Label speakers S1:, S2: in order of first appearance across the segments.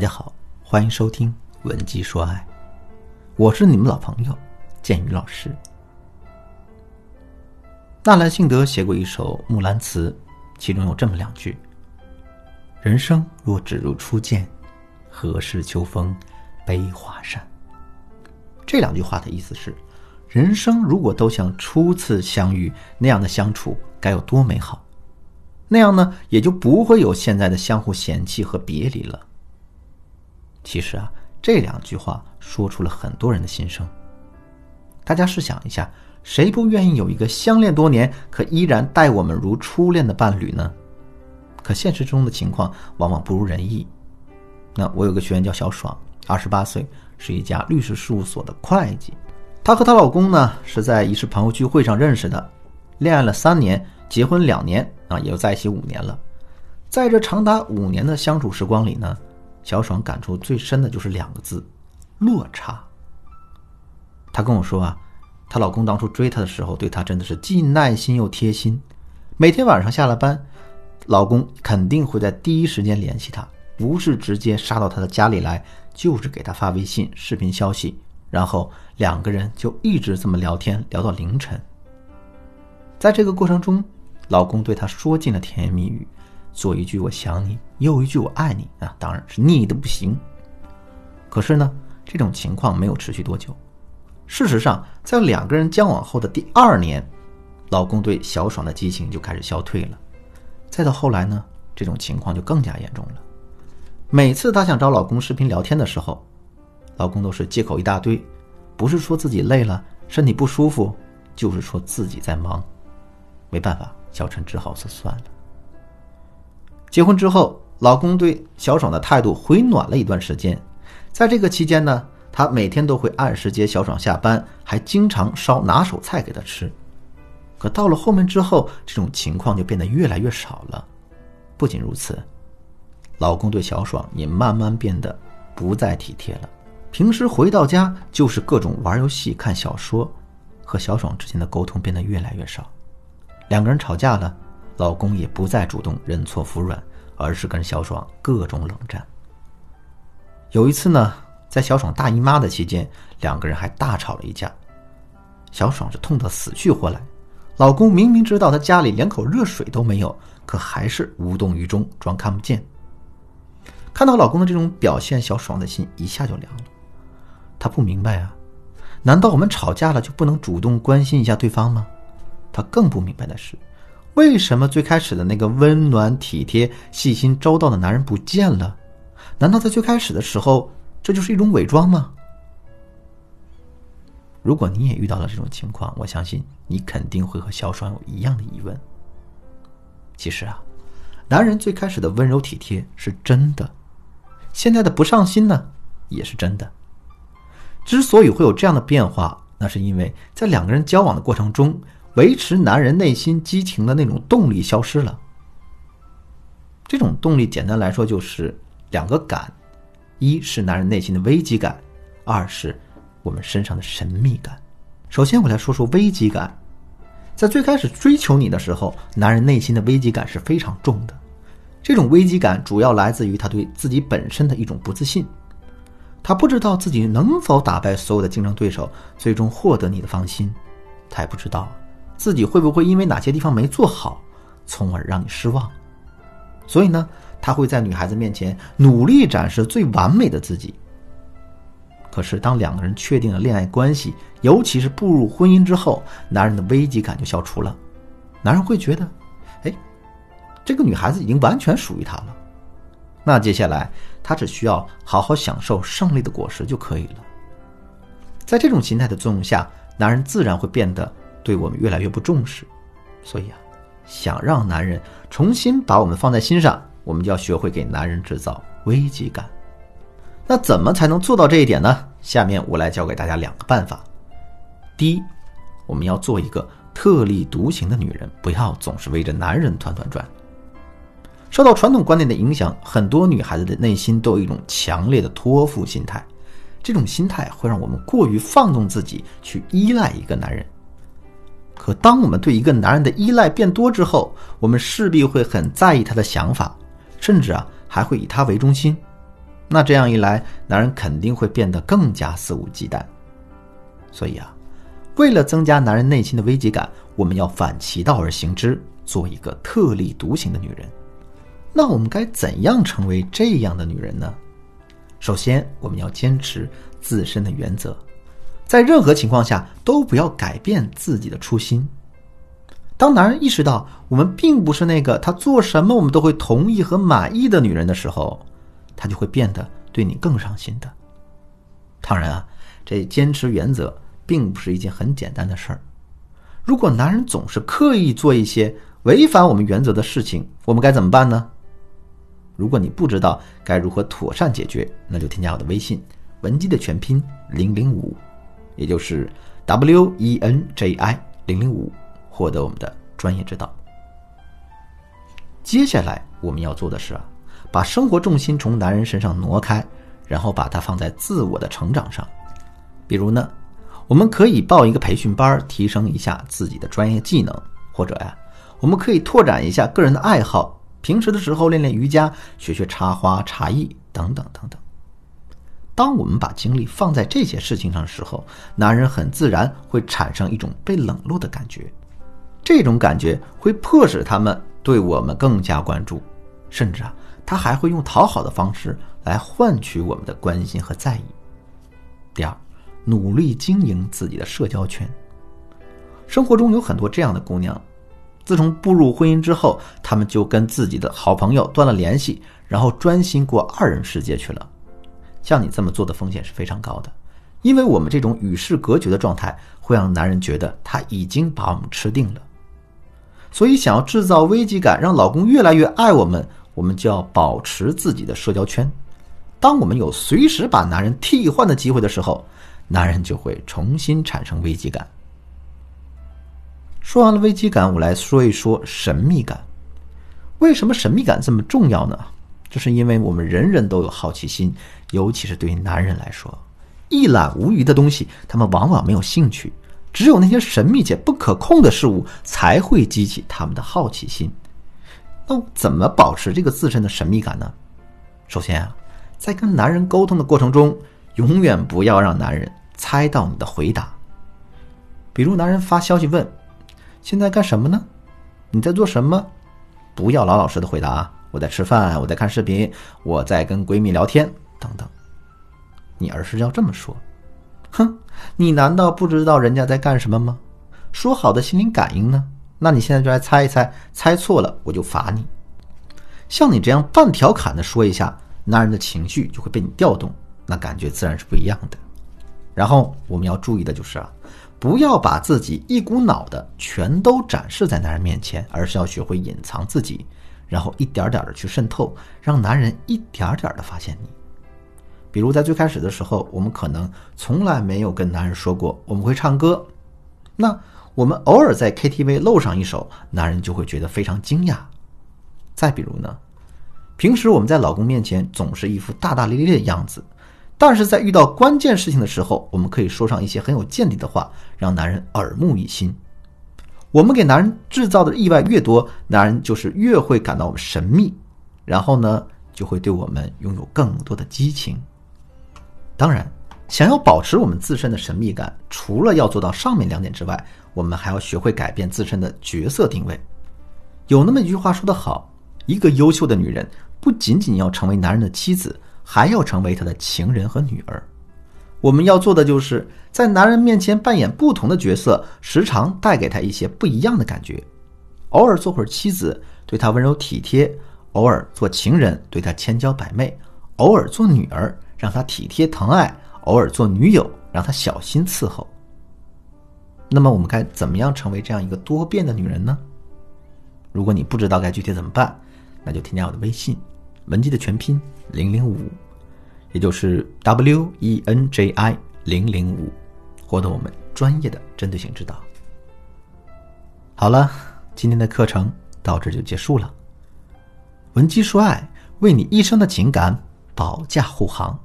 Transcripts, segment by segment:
S1: 大家好，欢迎收听《文姬说爱》，我是你们老朋友建宇老师。纳兰性德写过一首《木兰辞》，其中有这么两句：“人生若只如初见，何事秋风悲画扇。”这两句话的意思是，人生如果都像初次相遇那样的相处，该有多美好！那样呢，也就不会有现在的相互嫌弃和别离了。其实啊，这两句话说出了很多人的心声。大家试想一下，谁不愿意有一个相恋多年可依然待我们如初恋的伴侣呢？可现实中的情况往往不如人意。那我有个学员叫小爽，二十八岁，是一家律师事务所的会计。她和她老公呢是在一次朋友聚会上认识的，恋爱了三年，结婚两年。啊，也就在一起五年了，在这长达五年的相处时光里呢，小爽感触最深的就是两个字：落差。她跟我说啊，她老公当初追她的时候，对她真的是既耐心又贴心。每天晚上下了班，老公肯定会在第一时间联系她，不是直接杀到她的家里来，就是给她发微信、视频消息，然后两个人就一直这么聊天，聊到凌晨。在这个过程中，老公对她说尽了甜言蜜语，左一句我想你，右一句我爱你啊，当然是腻的不行。可是呢，这种情况没有持续多久。事实上，在两个人交往后的第二年，老公对小爽的激情就开始消退了。再到后来呢，这种情况就更加严重了。每次她想找老公视频聊天的时候，老公都是借口一大堆，不是说自己累了、身体不舒服，就是说自己在忙。没办法。小陈只好说算了。结婚之后，老公对小爽的态度回暖了一段时间，在这个期间呢，他每天都会按时接小爽下班，还经常烧拿手菜给她吃。可到了后面之后，这种情况就变得越来越少了。不仅如此，老公对小爽也慢慢变得不再体贴了。平时回到家就是各种玩游戏、看小说，和小爽之间的沟通变得越来越少。两个人吵架了，老公也不再主动认错服软，而是跟小爽各种冷战。有一次呢，在小爽大姨妈的期间，两个人还大吵了一架。小爽是痛得死去活来，老公明明知道她家里连口热水都没有，可还是无动于衷，装看不见。看到老公的这种表现，小爽的心一下就凉了。她不明白啊，难道我们吵架了就不能主动关心一下对方吗？她更不明白的是，为什么最开始的那个温暖体贴、细心周到的男人不见了？难道在最开始的时候，这就是一种伪装吗？如果你也遇到了这种情况，我相信你肯定会和小爽有一样的疑问。其实啊，男人最开始的温柔体贴是真的，现在的不上心呢，也是真的。之所以会有这样的变化，那是因为在两个人交往的过程中。维持男人内心激情的那种动力消失了。这种动力简单来说就是两个感：一是男人内心的危机感，二是我们身上的神秘感。首先，我来说说危机感。在最开始追求你的时候，男人内心的危机感是非常重的。这种危机感主要来自于他对自己本身的一种不自信，他不知道自己能否打败所有的竞争对手，最终获得你的芳心。他也不知道。自己会不会因为哪些地方没做好，从而让你失望？所以呢，他会在女孩子面前努力展示最完美的自己。可是，当两个人确定了恋爱关系，尤其是步入婚姻之后，男人的危机感就消除了。男人会觉得，哎，这个女孩子已经完全属于他了。那接下来，他只需要好好享受胜利的果实就可以了。在这种心态的作用下，男人自然会变得。对我们越来越不重视，所以啊，想让男人重新把我们放在心上，我们就要学会给男人制造危机感。那怎么才能做到这一点呢？下面我来教给大家两个办法。第一，我们要做一个特立独行的女人，不要总是围着男人团团转。受到传统观念的影响，很多女孩子的内心都有一种强烈的托付心态，这种心态会让我们过于放纵自己，去依赖一个男人。可当我们对一个男人的依赖变多之后，我们势必会很在意他的想法，甚至啊还会以他为中心。那这样一来，男人肯定会变得更加肆无忌惮。所以啊，为了增加男人内心的危机感，我们要反其道而行之，做一个特立独行的女人。那我们该怎样成为这样的女人呢？首先，我们要坚持自身的原则，在任何情况下都不要改变自己的初心。当男人意识到我们并不是那个他做什么我们都会同意和满意的女人的时候，他就会变得对你更上心的。当然啊，这坚持原则并不是一件很简单的事儿。如果男人总是刻意做一些违反我们原则的事情，我们该怎么办呢？如果你不知道该如何妥善解决，那就添加我的微信文姬的全拼零零五，也就是 W E N J I 零零五。获得我们的专业指导。接下来我们要做的是啊，把生活重心从男人身上挪开，然后把它放在自我的成长上。比如呢，我们可以报一个培训班，提升一下自己的专业技能；或者呀，我们可以拓展一下个人的爱好，平时的时候练练瑜伽，学学插花、茶艺等等等等。当我们把精力放在这些事情上的时候，男人很自然会产生一种被冷落的感觉。这种感觉会迫使他们对我们更加关注，甚至啊，他还会用讨好的方式来换取我们的关心和在意。第二，努力经营自己的社交圈。生活中有很多这样的姑娘，自从步入婚姻之后，她们就跟自己的好朋友断了联系，然后专心过二人世界去了。像你这么做的风险是非常高的，因为我们这种与世隔绝的状态会让男人觉得他已经把我们吃定了。所以，想要制造危机感，让老公越来越爱我们，我们就要保持自己的社交圈。当我们有随时把男人替换的机会的时候，男人就会重新产生危机感。说完了危机感，我来说一说神秘感。为什么神秘感这么重要呢？这是因为我们人人都有好奇心，尤其是对于男人来说，一览无余的东西，他们往往没有兴趣。只有那些神秘且不可控的事物才会激起他们的好奇心。那怎么保持这个自身的神秘感呢？首先啊，在跟男人沟通的过程中，永远不要让男人猜到你的回答。比如，男人发消息问：“现在干什么呢？你在做什么？”不要老老实的回答啊！我在吃饭，我在看视频，我在跟闺蜜聊天，等等。你而是要这么说。哼，你难道不知道人家在干什么吗？说好的心灵感应呢？那你现在就来猜一猜，猜错了我就罚你。像你这样半调侃的说一下，男人的情绪就会被你调动，那感觉自然是不一样的。然后我们要注意的就是啊，不要把自己一股脑的全都展示在男人面前，而是要学会隐藏自己，然后一点点的去渗透，让男人一点点的发现你。比如在最开始的时候，我们可能从来没有跟男人说过我们会唱歌，那我们偶尔在 KTV 露上一首，男人就会觉得非常惊讶。再比如呢，平时我们在老公面前总是一副大大咧咧的样子，但是在遇到关键事情的时候，我们可以说上一些很有见地的话，让男人耳目一新。我们给男人制造的意外越多，男人就是越会感到我们神秘，然后呢，就会对我们拥有更多的激情。当然，想要保持我们自身的神秘感，除了要做到上面两点之外，我们还要学会改变自身的角色定位。有那么一句话说得好：一个优秀的女人，不仅仅要成为男人的妻子，还要成为他的情人和女儿。我们要做的就是在男人面前扮演不同的角色，时常带给他一些不一样的感觉。偶尔做会儿妻子，对他温柔体贴；偶尔做情人，对他千娇百媚；偶尔做女儿。让他体贴疼爱，偶尔做女友，让他小心伺候。那么我们该怎么样成为这样一个多变的女人呢？如果你不知道该具体怎么办，那就添加我的微信，文姬的全拼零零五，也就是 W E N J I 零零五，获得我们专业的针对性指导。好了，今天的课程到这就结束了。文姬说爱，为你一生的情感保驾护航。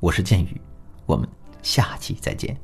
S1: 我是剑宇，我们下期再见。